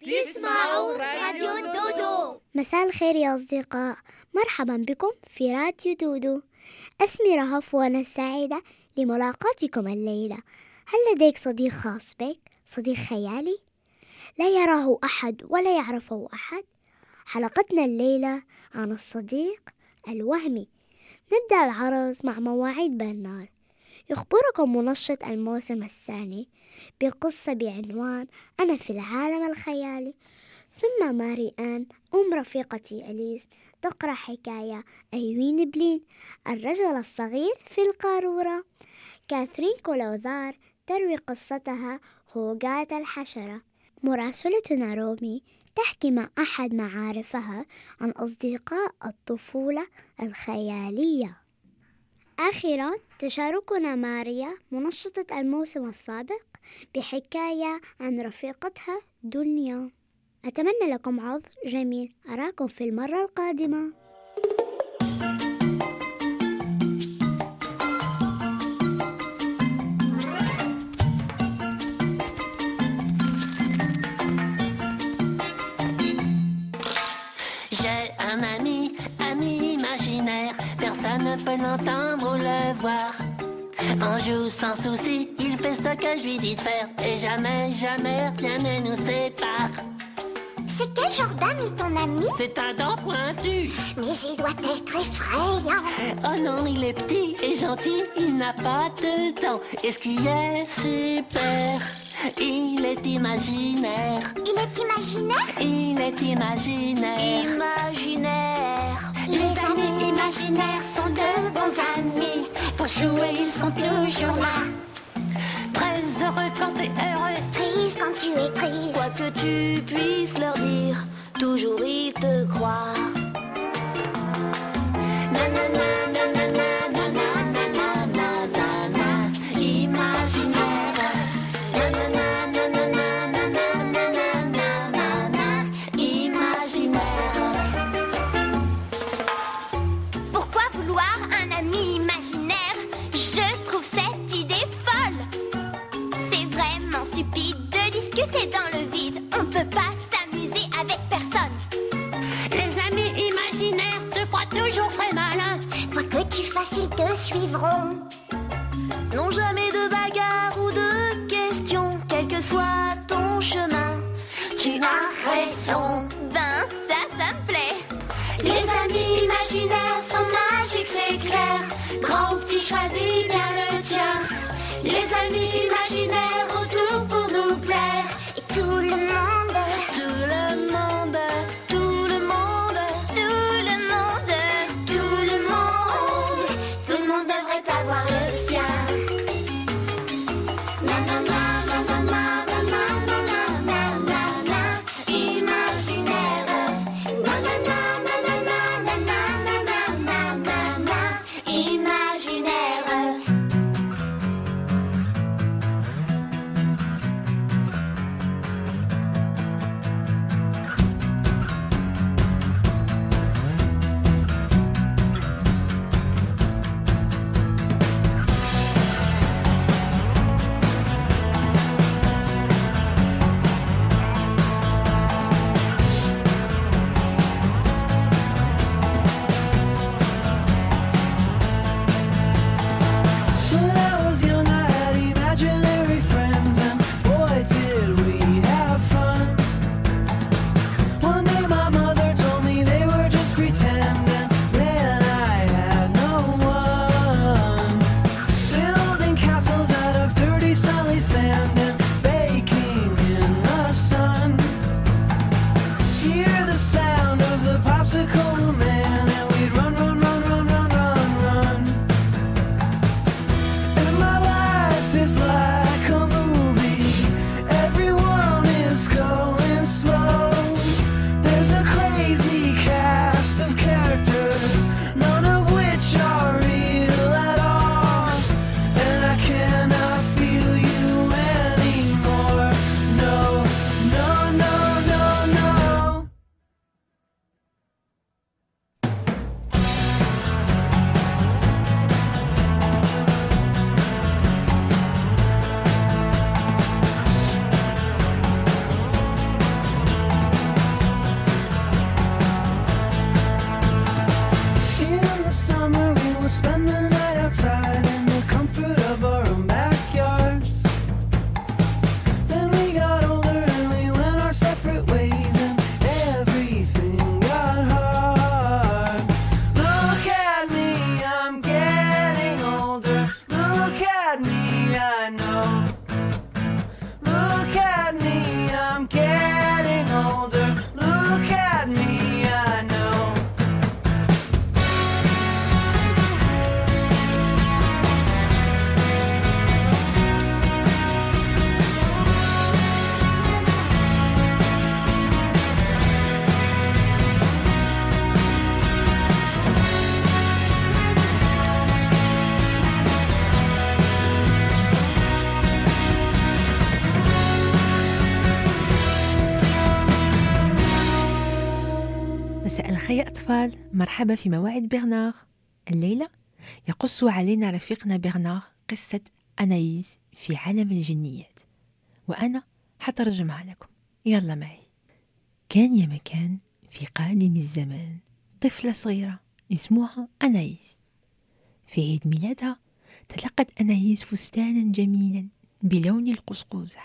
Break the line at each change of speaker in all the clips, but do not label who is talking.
تسمعوا راديو دودو. مساء الخير يا أصدقاء. مرحبا بكم في راديو دودو. أسمي رهف وأنا سعيدة لملاقاتكم الليلة. هل لديك صديق خاص بك؟ صديق خيالي؟ لا يراه أحد ولا يعرفه أحد. حلقتنا الليلة عن الصديق الوهمي. نبدأ العرض مع مواعيد برنار يخبركم منشط الموسم الثاني. بقصة بعنوان أنا في العالم الخيالي. ثم ماري آن أم رفيقتي أليس تقرأ حكاية أيوين بلين الرجل الصغير في القارورة. كاثرين كولوذار تروي قصتها هوغات الحشرة. مراسلتنا رومي تحكي مع أحد معارفها عن أصدقاء الطفولة الخيالية. أخيرا تشاركنا ماريا منشطة الموسم السابق بحكاية عن رفيقتها دنيا أتمنى لكم عرض جميل أراكم في المرة القادمة
J'ai un ami, ami imaginaire, personne ne peut l'entendre ou le voir. Un jour sans souci, il fait ce que je lui dis de faire, et jamais, jamais rien ne nous sépare.
C'est quel genre d'ami ton ami
C'est un dent pointu.
Mais il doit être effrayant
Oh non, il est petit et gentil, il n'a pas de dents. Et ce qui est super, il est imaginaire.
Il est imaginaire
Il est imaginaire.
Imaginaire Les amis imaginaires sont de bons amis Pour jouer ils sont toujours là
heureux quand t'es heureux.
Triste quand tu es triste
Quoi que tu puisses leur dire, toujours ils te croient. Nanana,
vide On peut pas s'amuser avec personne
Les amis imaginaires te croient toujours très malin.
Quoi que tu fasses ils te suivront
Non jamais de bagarre ou de questions, quel que soit ton chemin. Tu as raison.
Ben ça, ça me plaît
Les amis imaginaires sont magiques, c'est clair. Grand ou petit, choisis bien le tien. Les amis imaginaires
الخير أطفال. مرحبا في موعد برنار الليلة يقص علينا رفيقنا برنار قصة أنايس في عالم الجنيات. وأنا حترجمها لكم. يلا معي. كان يا مكان في قادم الزمان. طفلة صغيرة اسمها أنايس في عيد ميلادها تلقت أنايس فستانا جميلا بلون القزقوزة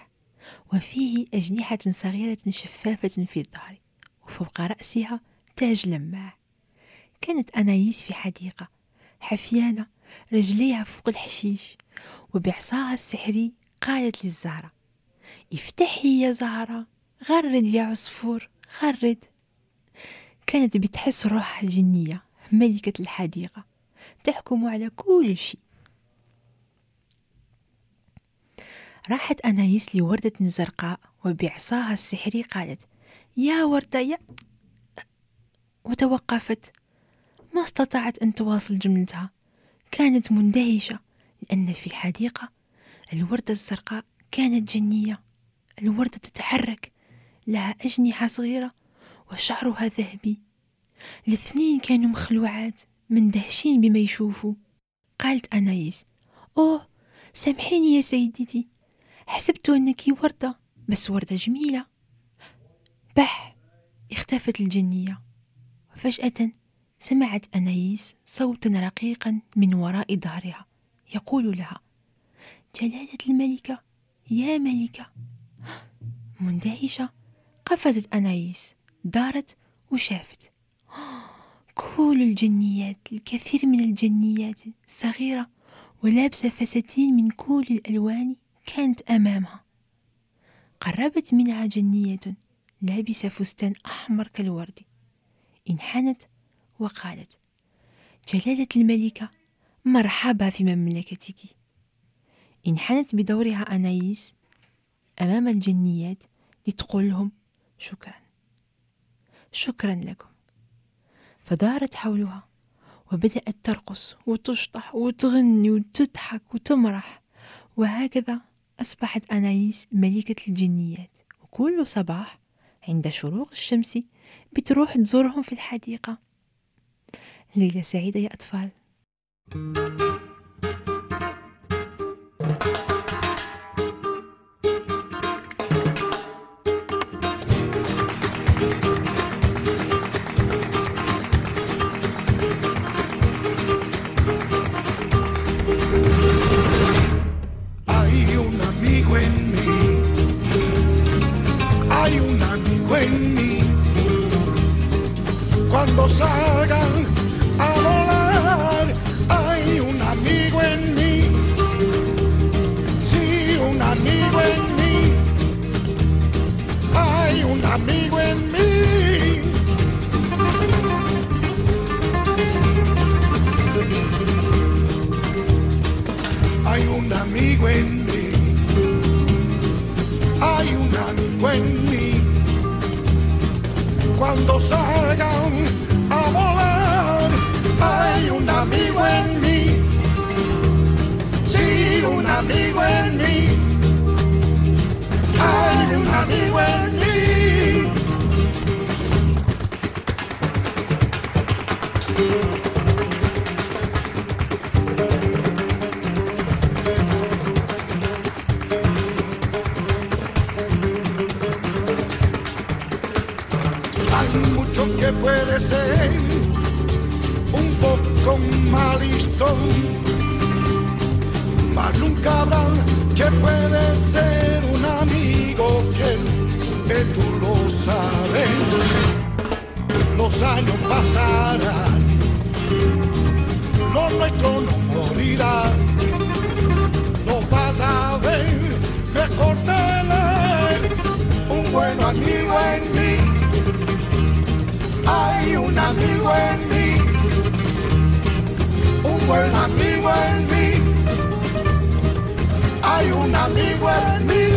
وفيه أجنحة صغيرة شفافة في الظهر وفوق رأسها تاج لماع. كانت أنايس في حديقة حفيانة رجليها فوق الحشيش وبعصاها السحري قالت للزهرة افتحي يا زهرة غرد يا عصفور غرد. كانت بتحس روحها جنية ملكة الحديقة تحكم على كل شيء. راحت أنايس لوردة زرقاء وبعصاها السحري قالت يا وردة يا وتوقفت. ما استطاعت أن تواصل جملتها. كانت مندهشة لأن في الحديقة الوردة الزرقاء كانت جنية. الوردة تتحرك لها أجنحة صغيرة وشعرها ذهبي. الاثنين كانوا مخلوعات مندهشين بما يشوفوا. قالت أنايس أوه سامحيني يا سيدتي. حسبت أنك وردة بس وردة جميلة. بح! اختفت الجنية. وفجأة سمعت أنايس صوتا رقيقا من وراء ظهرها يقول لها جلالة الملكة يا ملكة. مندهشة قفزت أنايس دارت وشافت. كل الجنيات الكثير من الجنيات صغيرة ولابسة فساتين من كل الألوان كانت أمامها. قربت منها جنية لابسة فستان أحمر كالورد. انحنت وقالت جلالة الملكة مرحبا في مملكتك. انحنت بدورها أنايس أمام الجنيات لتقول لهم شكرا. شكرا لكم. فدارت حولها وبدأت ترقص وتشطح وتغني وتضحك وتمرح. وهكذا أصبحت أنايس ملكة الجنيات. وكل صباح عند شروق الشمس بتروح تزورهم في الحديقة. ليلة سعيدة يا أطفال.
Hay Hay un amigo en mí. Hay un amigo en mí. Cuando salgan a volar, hay un amigo en mí. Sí, un amigo en mí. Hay un amigo en mí. Un poco mal listo, mas nunca habrá que puede ser un amigo fiel, que tú lo sabes. Los años pasarán, lo nuestro no morirá. Lo vas a ver, mejor tener un buen amigo en mí. Hay un amigo en mí, un buen amigo en mí. Hay un amigo en mí.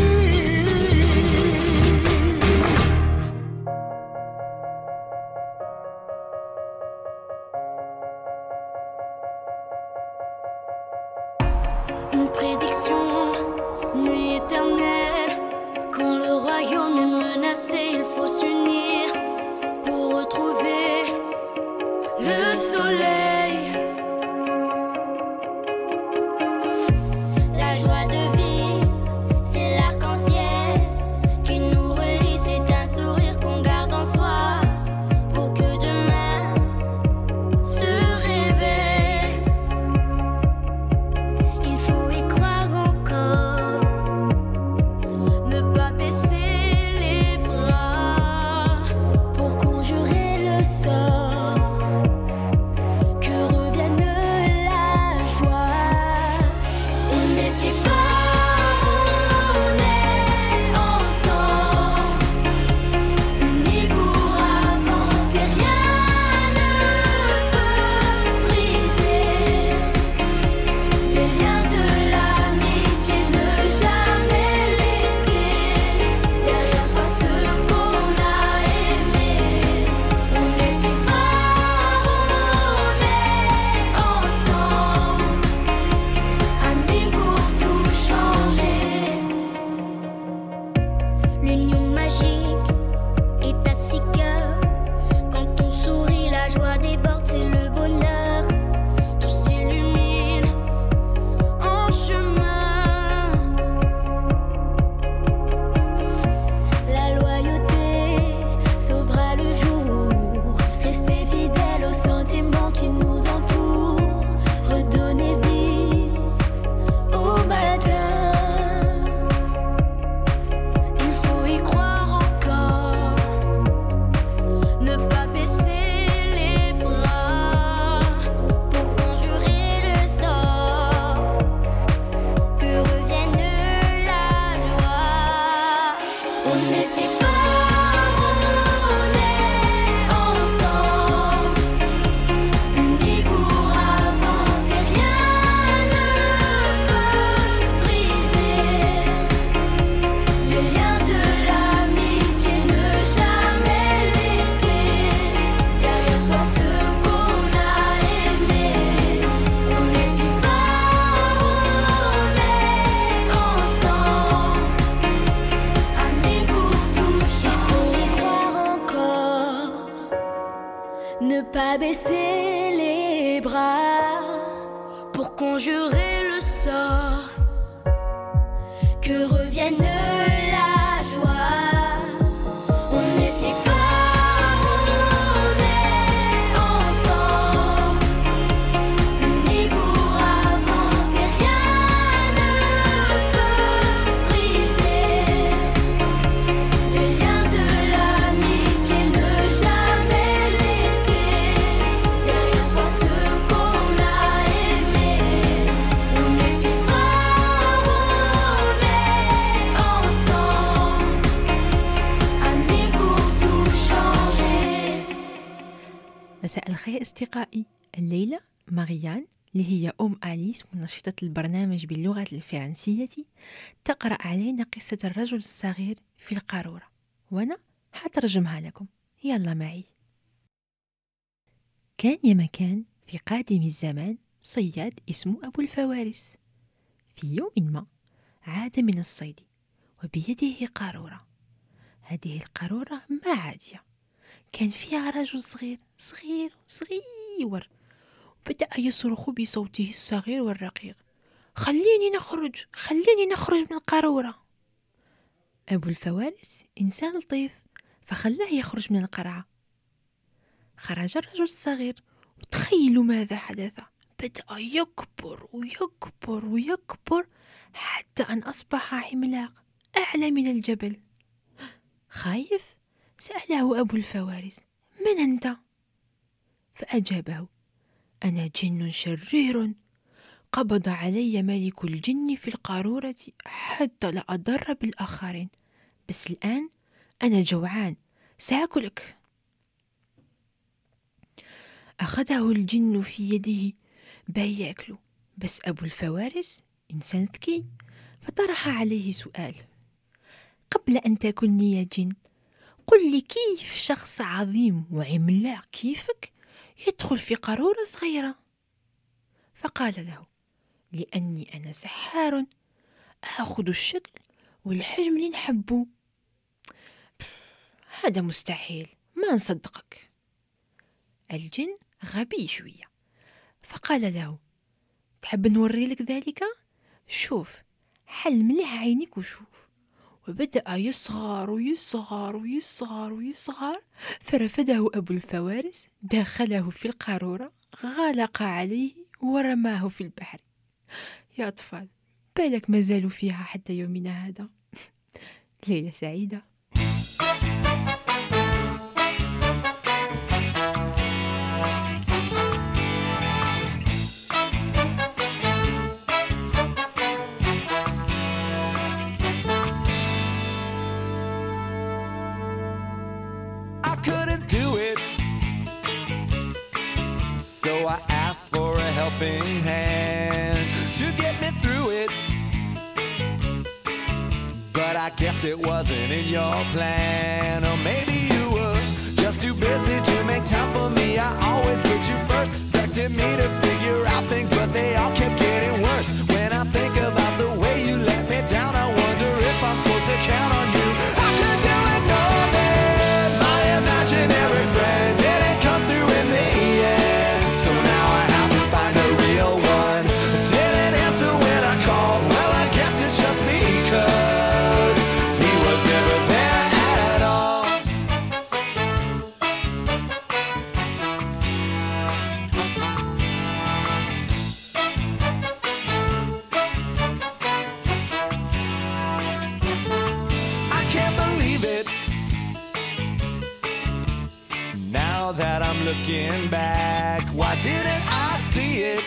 أليس منشطة البرنامج باللغة الفرنسية تقرأ علينا قصة الرجل الصغير في القارورة. وأنا حترجمها لكم. يلا معي. كان يا مكان في قادم الزمان صياد اسمه أبو الفوارس. في يوم ما عاد من الصيد وبيده قارورة. هذه القارورة ما عادية كان فيها رجل صغير صغير صغير. بدأ يصرخ بصوته الصغير والرقيق. خليني نخرج خليني نخرج من القارورة. أبو الفوارس إنسان لطيف فخلاه يخرج من القرعة. خرج الرجل الصغير وتخيلوا ماذا حدث. بدأ يكبر ويكبر ويكبر حتى أن أصبح عملاق أعلى من الجبل. خايف؟ سأله أبو الفوارس. من أنت؟ فأجابه. أنا جن شرير. قبض علي ملك الجن في القارورة حتى لا أضر بالآخرين. بس الآن أنا جوعان. سأكلك. أخذه الجن في يده. باه يأكله بس أبو الفوارس إنسان ذكي. فطرح عليه سؤال. قبل أن تأكلني يا جن قل لي كيف شخص عظيم وعملاق كيفك؟ يدخل في قارورة صغيرة. فقال له لأني أنا سحار آخذ الشكل والحجم اللي نحبه. هذا مستحيل ما نصدقك. الجن غبي شوية. فقال له تحب نوري لك ذلك؟ شوف حل مليح عينيك وشوف. وبدأ يصغر ويصغر ويصغر ويصغر. فرفده أبو الفوارس دخله في القارورة غلق عليه ورماه في البحر. يا أطفال بالك مازالوا فيها حتى يومنا هذا؟ ليلة سعيدة.
for a helping hand to get me through it. But I guess it wasn't in your plan, or maybe you were just too busy to make time for me. I always put you first, expected me to figure out things, but they all kept getting worse. When I think back. Why didn't I see it?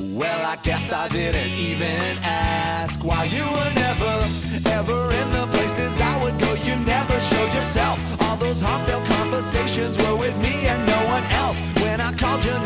Well, I guess I didn't even ask why you were never, ever in the places I would go. You never showed yourself. All those heartfelt conversations were with me and no one else. When I called your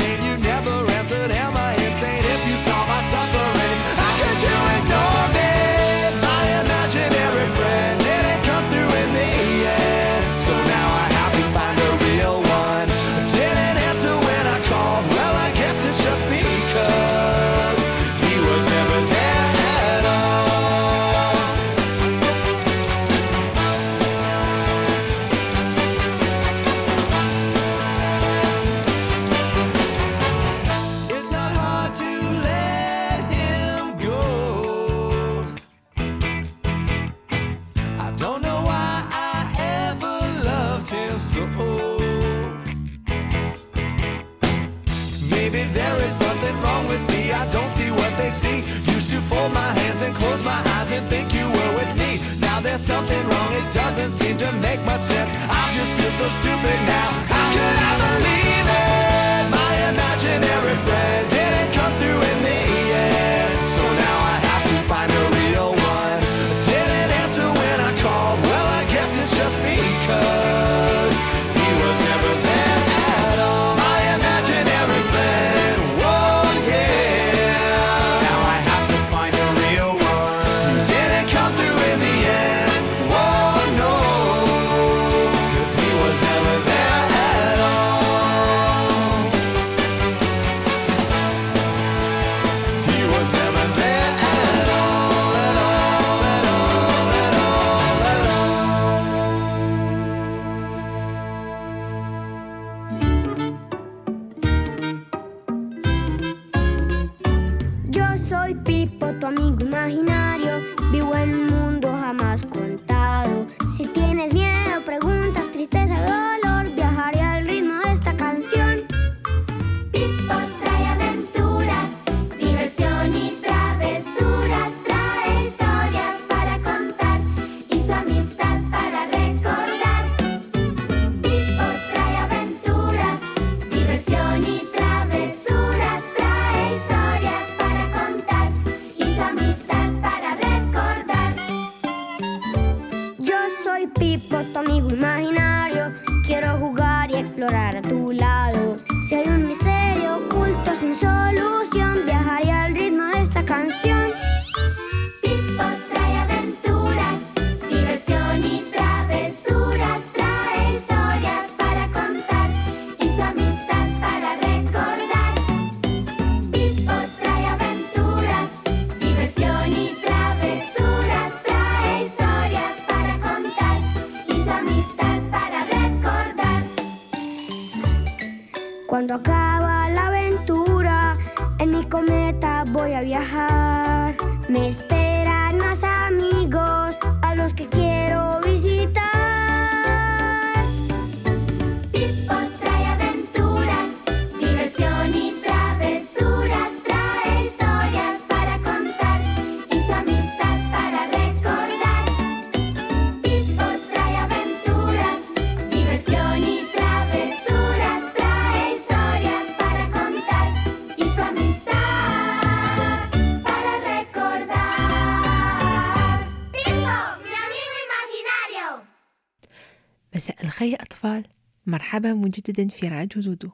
يا أطفال مرحبا مجددا في راديو دودو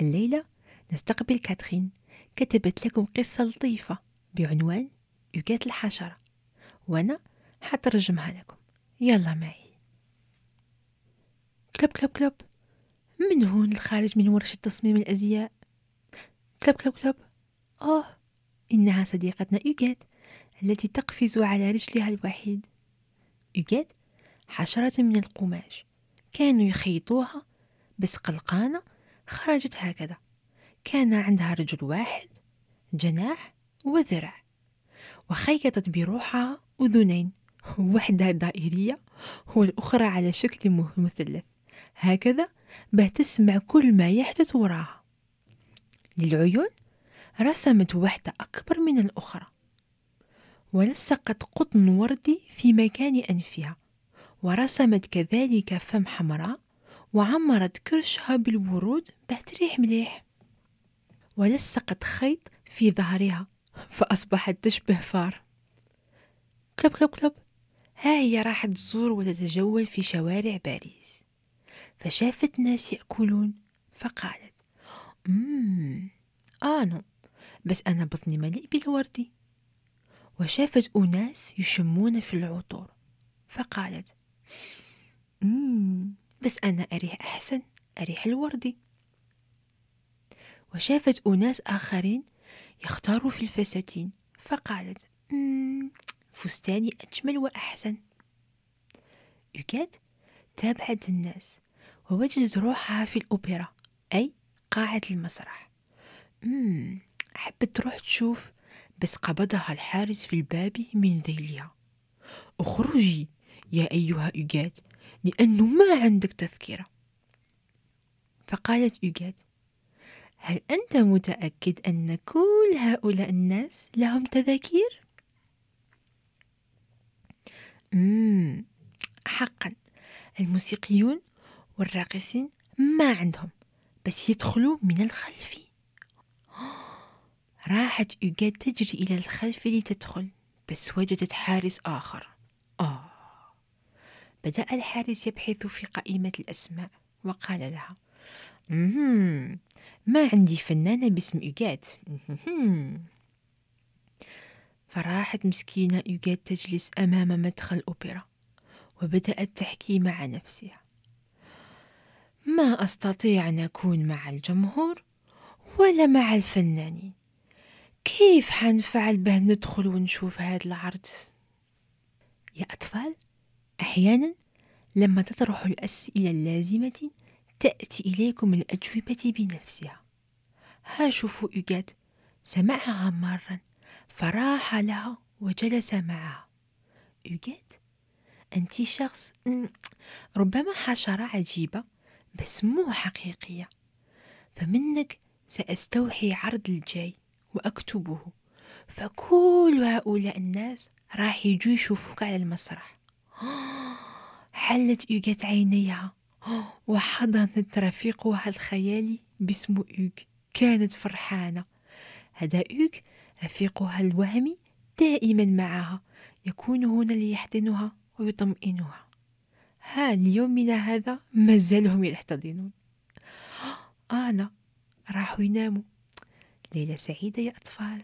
الليلة نستقبل كاترين كتبت لكم قصة لطيفة بعنوان يوجات الحشرة. وأنا حترجمها لكم. يلا معي. كلب كلب كلب من هون الخارج من ورشة تصميم الأزياء؟ كلب كلب كلب آه إنها صديقتنا يوجات التي تقفز على رجلها الوحيد. يوجات حشرة من القماش. كانوا يخيطوها بس قلقانة خرجت هكذا. كان عندها رجل واحد جناح وذراع وخيطت بروحها أذنين واحدة دائرية والأخرى على شكل مثلث. هكذا باه تسمع كل ما يحدث وراها. للعيون رسمت واحدة أكبر من الأخرى ولصقت قطن وردي في مكان أنفها. ورسمت كذلك فم حمراء وعمرت كرشها بالورود تريح مليح. ولصقت خيط في ظهرها فأصبحت تشبه فار. كلب كلب كلب. ها هي راحت تزور وتتجول في شوارع باريس. فشافت ناس يأكلون فقالت مم آنو بس أنا بطني مليء بالوردي. وشافت أناس يشمون في العطور فقالت مم. بس أنا أريح أحسن أريح الوردي وشافت أناس آخرين يختاروا في الفساتين فقالت مم فستاني أجمل وأحسن. يوجات تابعت الناس ووجدت روحها في الأوبرا أي قاعة المسرح. مم حبت تروح تشوف بس قبضها الحارس في الباب من ذيلها. أخرجي. يا أيها يوجات لأنه ما عندك تذكرة فقالت يوجات هل أنت متأكد أن كل هؤلاء الناس لهم تذاكير؟ مم. حقا الموسيقيون والراقصين ما عندهم بس يدخلوا من الخلف راحت يوجات تجري إلى الخلف لتدخل بس وجدت حارس آخر آه بدأ الحارس يبحث في قائمة الأسماء وقال لها مهم. ما عندي فنانة باسم مهم. فراحت مسكينة يوجات تجلس أمام مدخل الأوبرا وبدأت تحكي مع نفسها ما أستطيع أن أكون مع الجمهور ولا مع الفنانين كيف حنفعل به ندخل ونشوف هذا العرض يا أطفال أحيانا لما تطرح الأسئلة اللازمة تأتي إليكم الأجوبة بنفسها. ها شوفوا يوجات سمعها مرة فراح لها وجلس معها. يوجات أنت شخص ربما حشرة عجيبة بس مو حقيقية. فمنك سأستوحي عرض الجاي وأكتبه. فكل هؤلاء الناس راح يجوا يشوفوك على المسرح. حلت يوجات عينيها. وحضنت رفيقها الخيالي باسم يوغ. كانت فرحانة. هذا يوغ رفيقها الوهمي دائما معها. يكون هنا ليحضنها ويطمئنها. ها ليومنا هذا ما زالهم يحتضنون. أنا راحوا يناموا. ليلة سعيدة يا أطفال.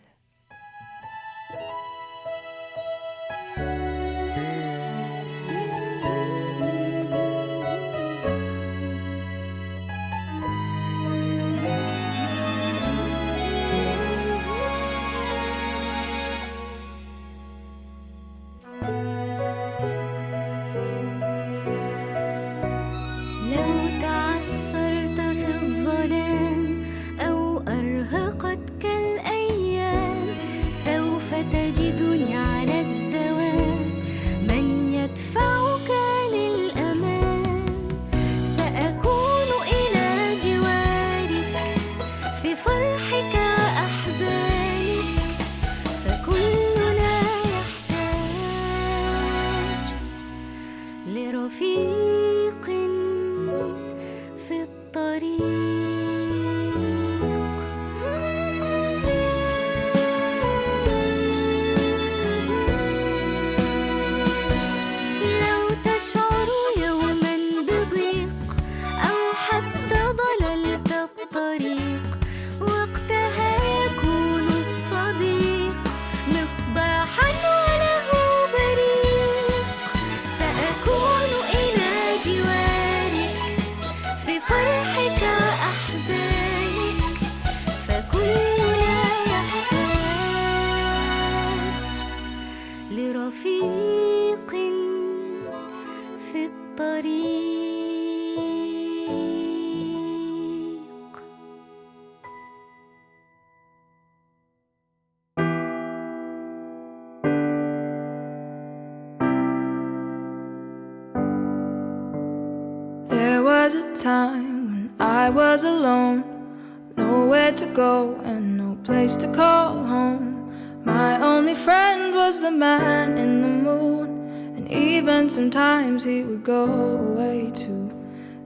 Place to call home. My only friend was the man in the moon, and even sometimes he would go away too.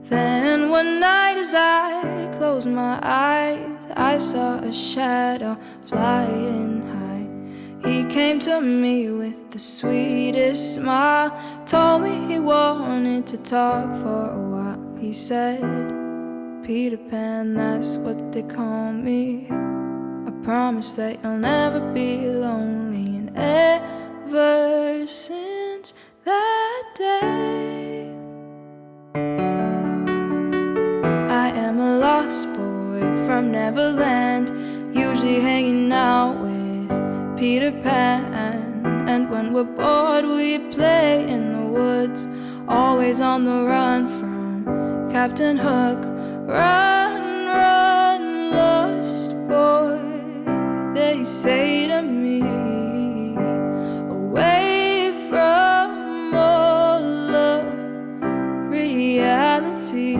Then one night, as I closed my eyes, I saw a shadow flying high. He came to me with the sweetest smile, told me he wanted to talk for a while. He said, Peter Pan, that's what they call me. Promise that you'll never be lonely, and ever since that day, I am a lost boy from Neverland, usually hanging out with Peter Pan. And when we're bored, we play in the woods, always on the run from Captain Hook. Run, say to me. Away from all of reality.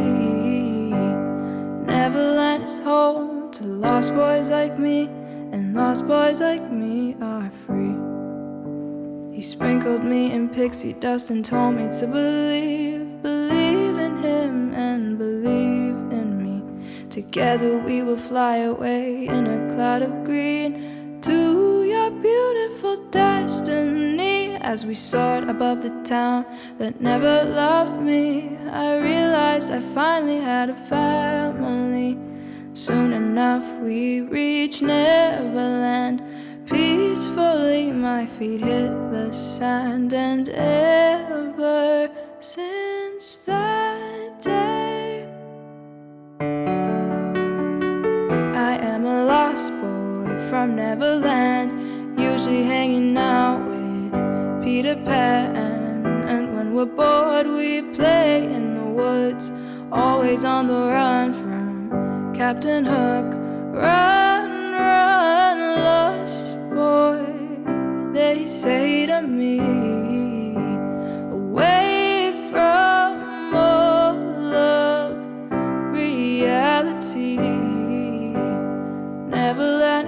Neverland is home to lost boys like me, and lost boys like me are free. He sprinkled me in pixie dust and told me to believe, believe in him and believe in me. Together we will fly away in a cloud of green beautiful destiny. As we soared above the town that never loved me, I realized I finally had a family. Soon enough, we reached Neverland. Peacefully, my feet hit the sand, and ever since that day, I am a lost boy from Neverland, usually hanging out with Peter Pan. And when we're bored, we play in the woods, always on the run from Captain Hook. Run, run, lost boy, they say to me. Away from all of reality.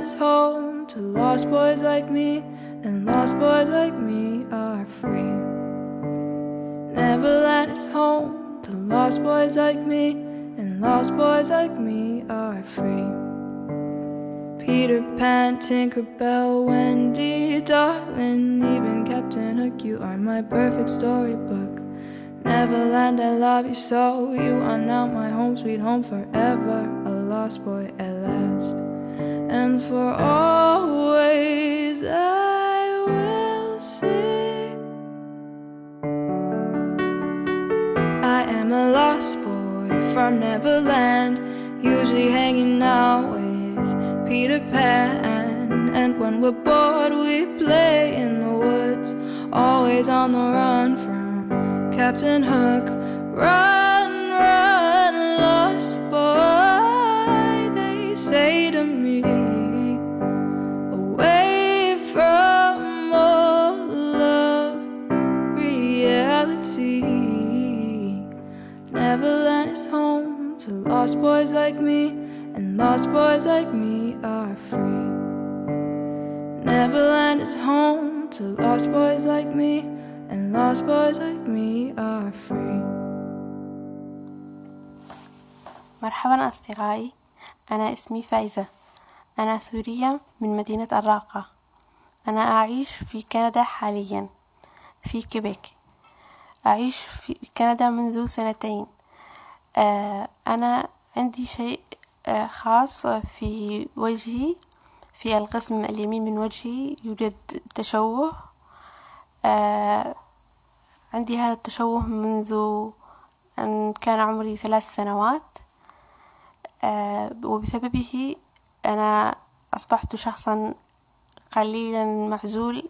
Is home to lost boys like me, and lost boys like me are free. Neverland is home to lost boys like me, and lost boys like me are free. Peter Pan, Tinkerbell, Wendy, darling, even Captain Hook, you are my perfect storybook. Neverland, I love you so. You are now my home, sweet home forever. A lost boy. And for always I will sing. I am a lost boy from Neverland, usually hanging out with Peter Pan. And when we're bored, we play in the woods, always on the run from Captain Hook. Run, Neverland is home to lost boys like me, and lost boys like me are free. Neverland is home to lost boys like me, and lost boys like me are free.
مرحبا أصدقائي أنا اسمي فايزة أنا سورية من مدينة الراقة أنا أعيش في كندا حاليا في كيبيك أعيش في كندا منذ سنتين آه، أنا عندي شيء آه، خاص في وجهي في القسم اليمين من وجهي يوجد تشوه. آه، عندي هذا التشوه منذ أن كان عمري ثلاث سنوات. وبسببه أنا أصبحت شخصا قليلا معزول.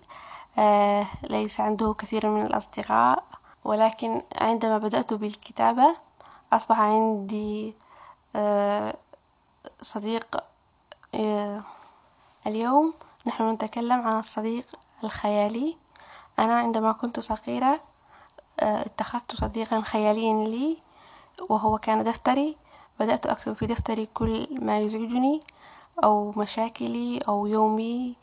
ليس عنده كثير من الأصدقاء ولكن عندما بدأت بالكتابة أصبح عندي صديق اليوم نحن نتكلم عن الصديق الخيالي. أنا عندما كنت صغيرة اتخذت صديقا خياليا لي وهو كان دفتري. بدأت أكتب في دفتري كل ما يزعجني أو مشاكلي أو يومي.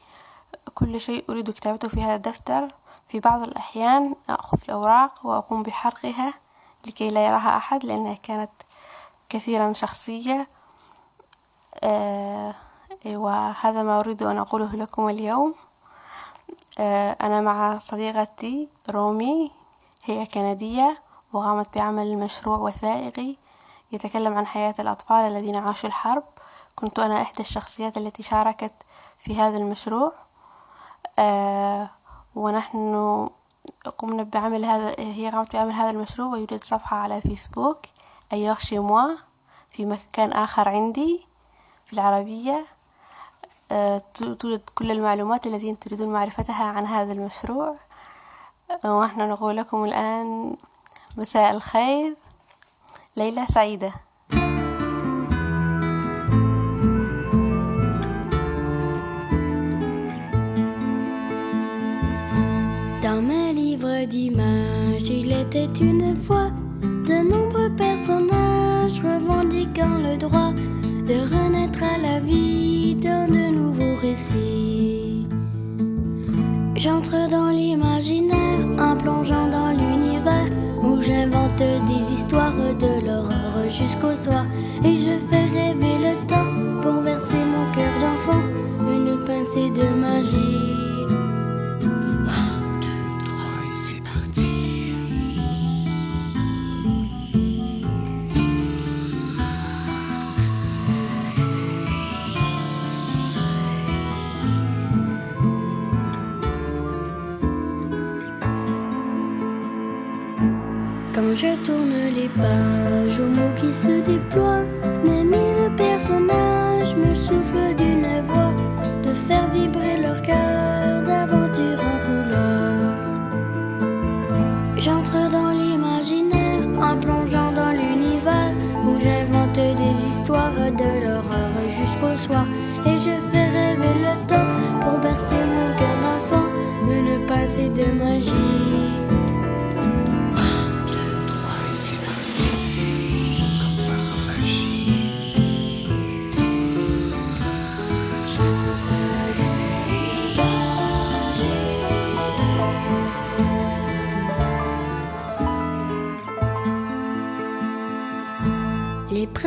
كل شيء أريد كتابته في هذا الدفتر. في بعض الأحيان أخذ الأوراق وأقوم بحرقها. لكي لا يراها أحد لأنها كانت كثيرا شخصية. آه وهذا ما أريد أن أقوله لكم اليوم. آه أنا مع صديقتي رومي هي كندية وقامت بعمل مشروع وثائقي يتكلم عن حياة الأطفال الذين عاشوا الحرب. كنت أنا إحدى الشخصيات التي شاركت في هذا المشروع. آه ونحن قمنا بعمل هذا هي قامت بعمل هذا المشروع ويوجد صفحة على فيسبوك أيوغ موا في مكان آخر عندي في العربية. آه توجد كل المعلومات الذين تريدون معرفتها عن هذا المشروع. آه ونحن نقول لكم الآن مساء الخير. ليلة سعيدة.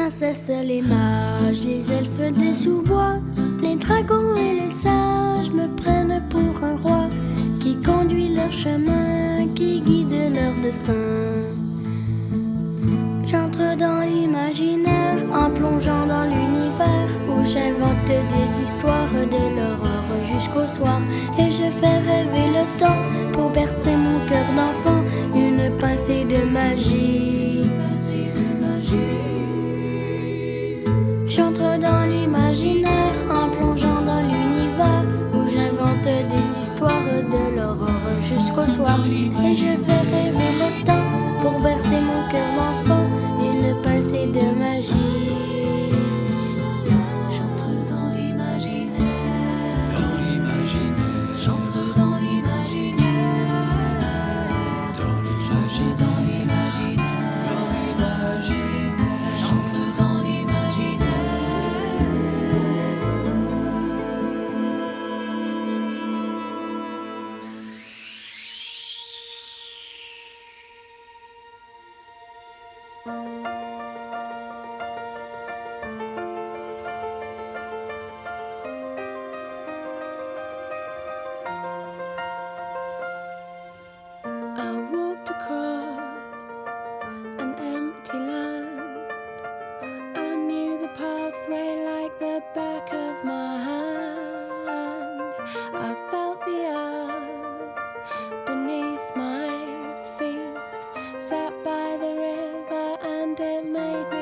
Princesses, les mages, les elfes des sous-bois, les dragons et les sages me prennent pour un roi qui conduit leur chemin, qui guide leur destin. J'entre dans l'imaginaire en plongeant dans l'univers où j'invente des histoires de l'horreur jusqu'au soir et je fais rêver le temps pour bercer mon cœur d'enfant une pincée de magie. J'entre dans l'imaginaire en plongeant dans l'univers où j'invente des histoires de l'horreur jusqu'au soir. Et je fais rêver le temps pour bercer mon cœur d'enfant made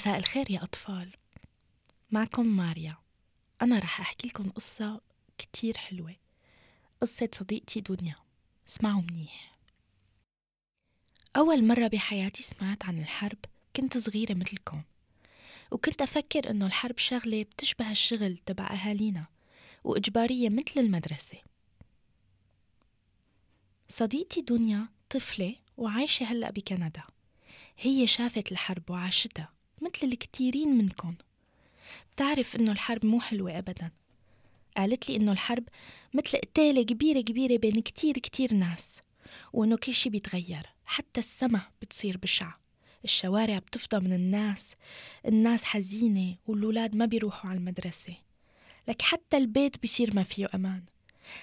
مساء الخير يا أطفال. معكم ماريا. أنا رح أحكي لكم قصة كتير حلوة. قصة صديقتي دنيا. اسمعوا منيح. أول مرة بحياتي سمعت عن الحرب كنت صغيرة مثلكم. وكنت أفكر إنه الحرب شغلة بتشبه الشغل تبع أهالينا وإجبارية مثل المدرسة. صديقتي دنيا طفلة وعايشة هلأ بكندا. هي شافت الحرب وعاشتها. مثل الكتيرين منكم. بتعرف إنه الحرب مو حلوة أبدا. قالت لي إنه الحرب مثل قتالة كبيرة كبيرة بين كتير كتير ناس وإنه كل شي بيتغير حتى السما بتصير بشعة. الشوارع بتفضى من الناس الناس حزينة والولاد ما بيروحوا على المدرسة. لك حتى البيت بيصير ما فيه أمان.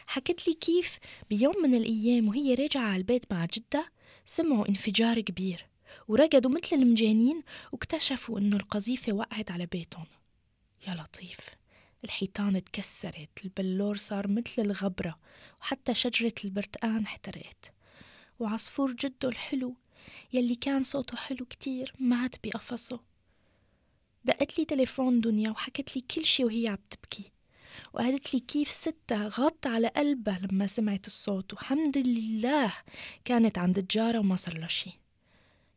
حكت لي كيف بيوم من الأيام وهي راجعة على البيت مع جدة سمعوا انفجار كبير. ورقدوا مثل المجانين واكتشفوا إنه القذيفة وقعت على بيتهم. يا لطيف الحيطان تكسرت البلور صار مثل الغبرة وحتى شجرة البرتقان احترقت. وعصفور جده الحلو يلي كان صوته حلو كتير مات بقفصه. دقت لي تليفون دنيا وحكت لي كل شي وهي عم تبكي. وقالت لي كيف ستها غط على قلبها لما سمعت الصوت وحمد لله كانت عند الجارة وما صار لها شي.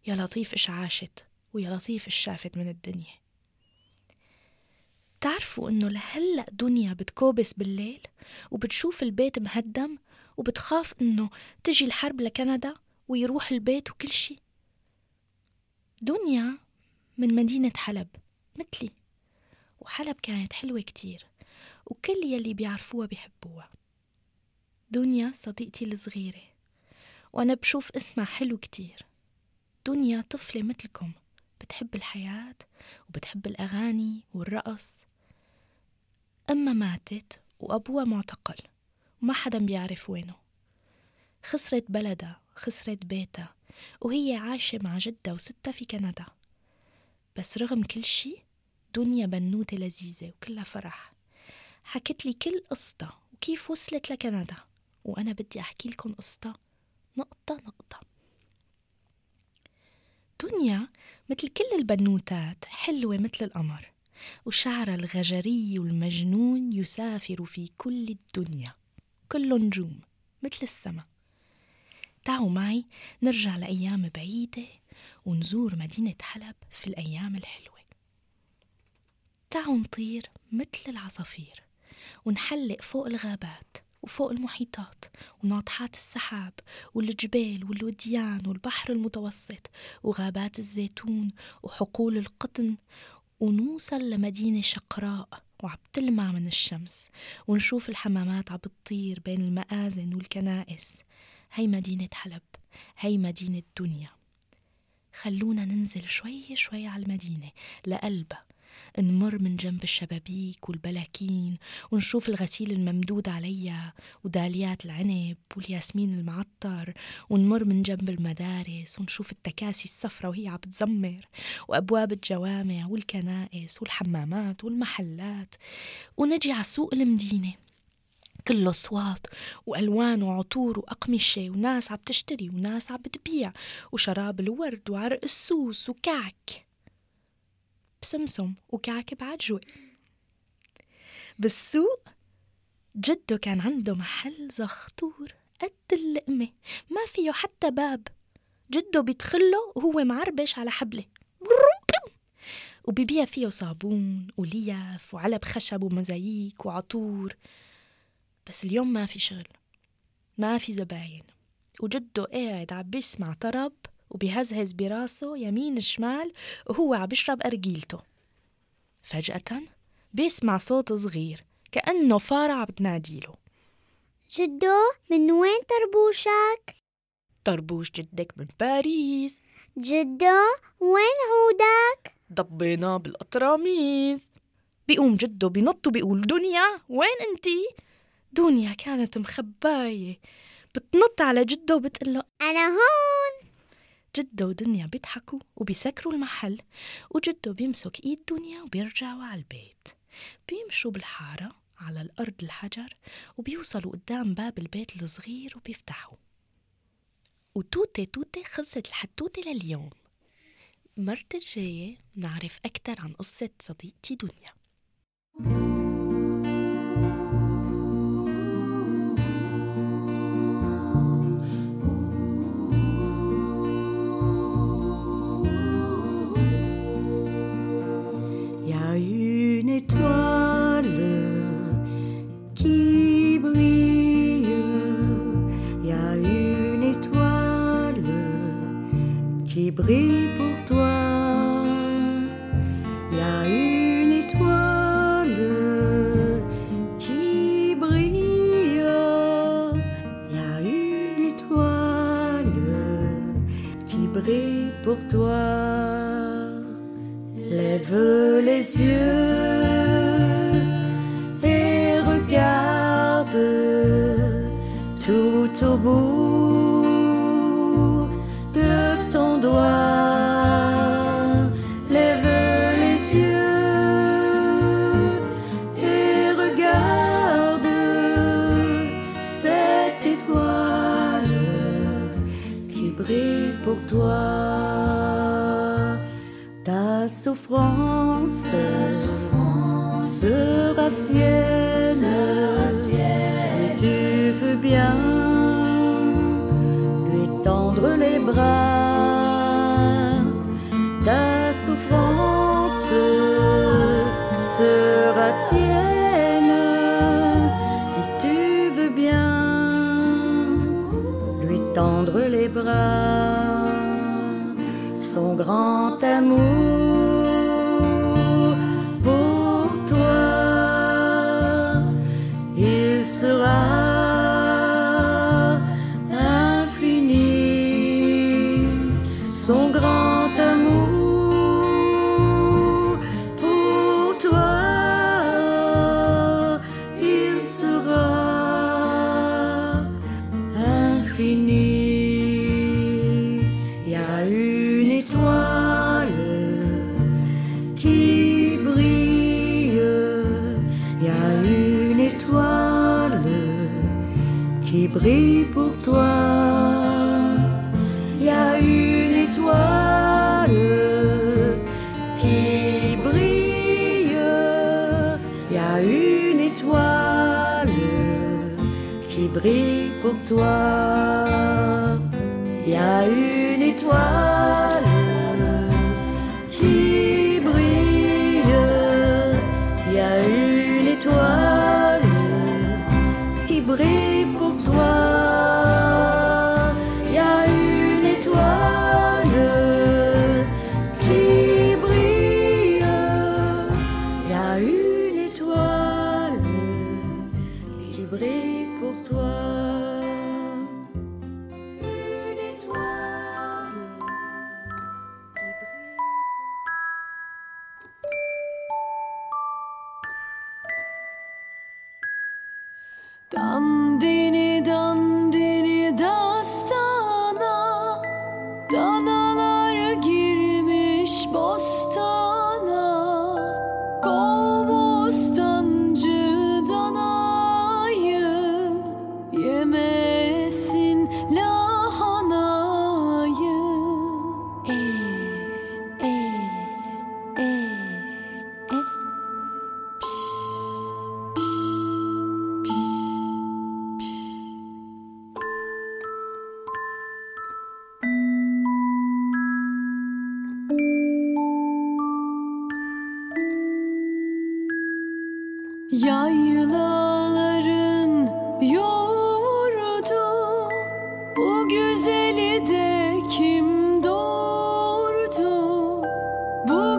يا لطيف إش عاشت ويا لطيف إش شافت من الدنيا. تعرفوا إنه لهلأ دنيا بتكوبس بالليل وبتشوف البيت مهدم وبتخاف إنه تجي الحرب لكندا ويروح البيت وكل شي. دنيا من مدينة حلب مثلي وحلب كانت حلوة كتير وكل يلي بيعرفوها بيحبوها. دنيا صديقتي الصغيرة وأنا بشوف اسمها حلو كتير. دنيا طفلة مثلكم. بتحب الحياة وبتحب الأغاني والرقص. أما ماتت وأبوها معتقل وما حدا بيعرف وينه. خسرت بلدها خسرت بيتها وهي عايشة مع جدها وستها في كندا. بس رغم كل شي دنيا بنوتة لذيذة وكلها فرح. حكت لي كل قصتها وكيف وصلت لكندا. وأنا بدي أحكي لكم قصتها نقطة نقطة. دنيا مثل كل البنوتات حلوة مثل القمر. وشعرها الغجري والمجنون يسافر في كل الدنيا. كله نجوم مثل السما. تعوا معي نرجع لأيام بعيدة ونزور مدينة حلب في الأيام الحلوة. تعوا نطير مثل العصافير ونحلق فوق الغابات. وفوق المحيطات وناطحات السحاب والجبال والوديان والبحر المتوسط وغابات الزيتون وحقول القطن ونوصل لمدينة شقراء وعم تلمع من الشمس ونشوف الحمامات عم بتطير بين المآذن والكنائس. هي مدينة حلب هي مدينة دنيا. خلونا ننزل شوي شوي على المدينة لقلبها. نمر من جنب الشبابيك والبلاكين ونشوف الغسيل الممدود عليها وداليات العنب والياسمين المعطر ونمر من جنب المدارس ونشوف التكاسي الصفرة وهي عم بتزمر وأبواب الجوامع والكنائس والحمامات والمحلات ونجي على سوق المدينة. كله أصوات وألوان وعطور وأقمشة وناس عم تشتري وناس عم بتبيع وشراب الورد وعرق السوس وكعك. بسمسم وكعك بعجوة بالسوق جده كان عنده محل زخطور قد اللقمة ما فيه حتى باب. جده بيدخله وهو معربش على حبلة. وبيبيع فيه صابون وليف وعلب خشب ومزاييك وعطور. بس اليوم ما في شغل. ما في زباين. وجده قاعد عم بيسمع طرب. وبيهزهز براسه يمين شمال وهو عم بيشرب أرجيلته فجأة بيسمع صوت صغير كأنه فارة عم بتناديله
جدو من وين طربوشك؟
طربوش جدك من باريس
جدو وين عودك؟
ضبينا بالقطراميز بيقوم جده بنط وبيقول دنيا وين انتي؟ دنيا كانت مخباية بتنط على جده وبتقله
أنا هون
جدة ودنيا بيضحكوا وبيسكروا المحل وجدة بيمسك إيد دنيا وبيرجعوا على البيت. بيمشوا بالحارة على الأرض الحجر وبيوصلوا قدام باب البيت الصغير وبيفتحوا. وتوتة توتة خلصت الحتوتة لليوم. مرت الجاية نعرف أكثر عن قصة صديقتي دنيا.
Une étoile qui brille. Il y a une étoile qui brille pour toi. Il y a une étoile qui brille. Il y a une étoile qui brille pour toi. Bout de ton doigt. Lève les yeux et regarde cette étoile qui brille pour toi. Ta souffrance, sera sienne, brille pour toi. Il y a une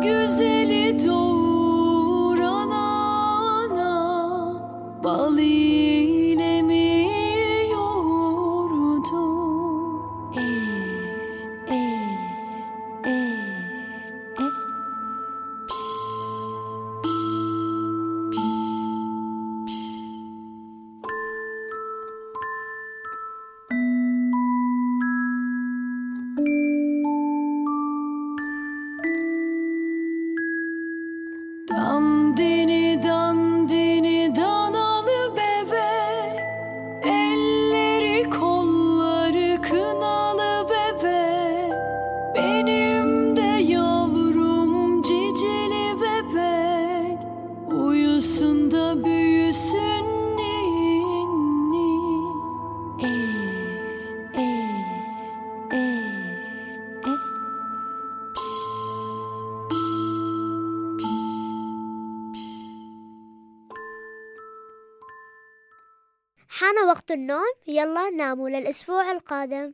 Güzel نعم للأسبوع القادم.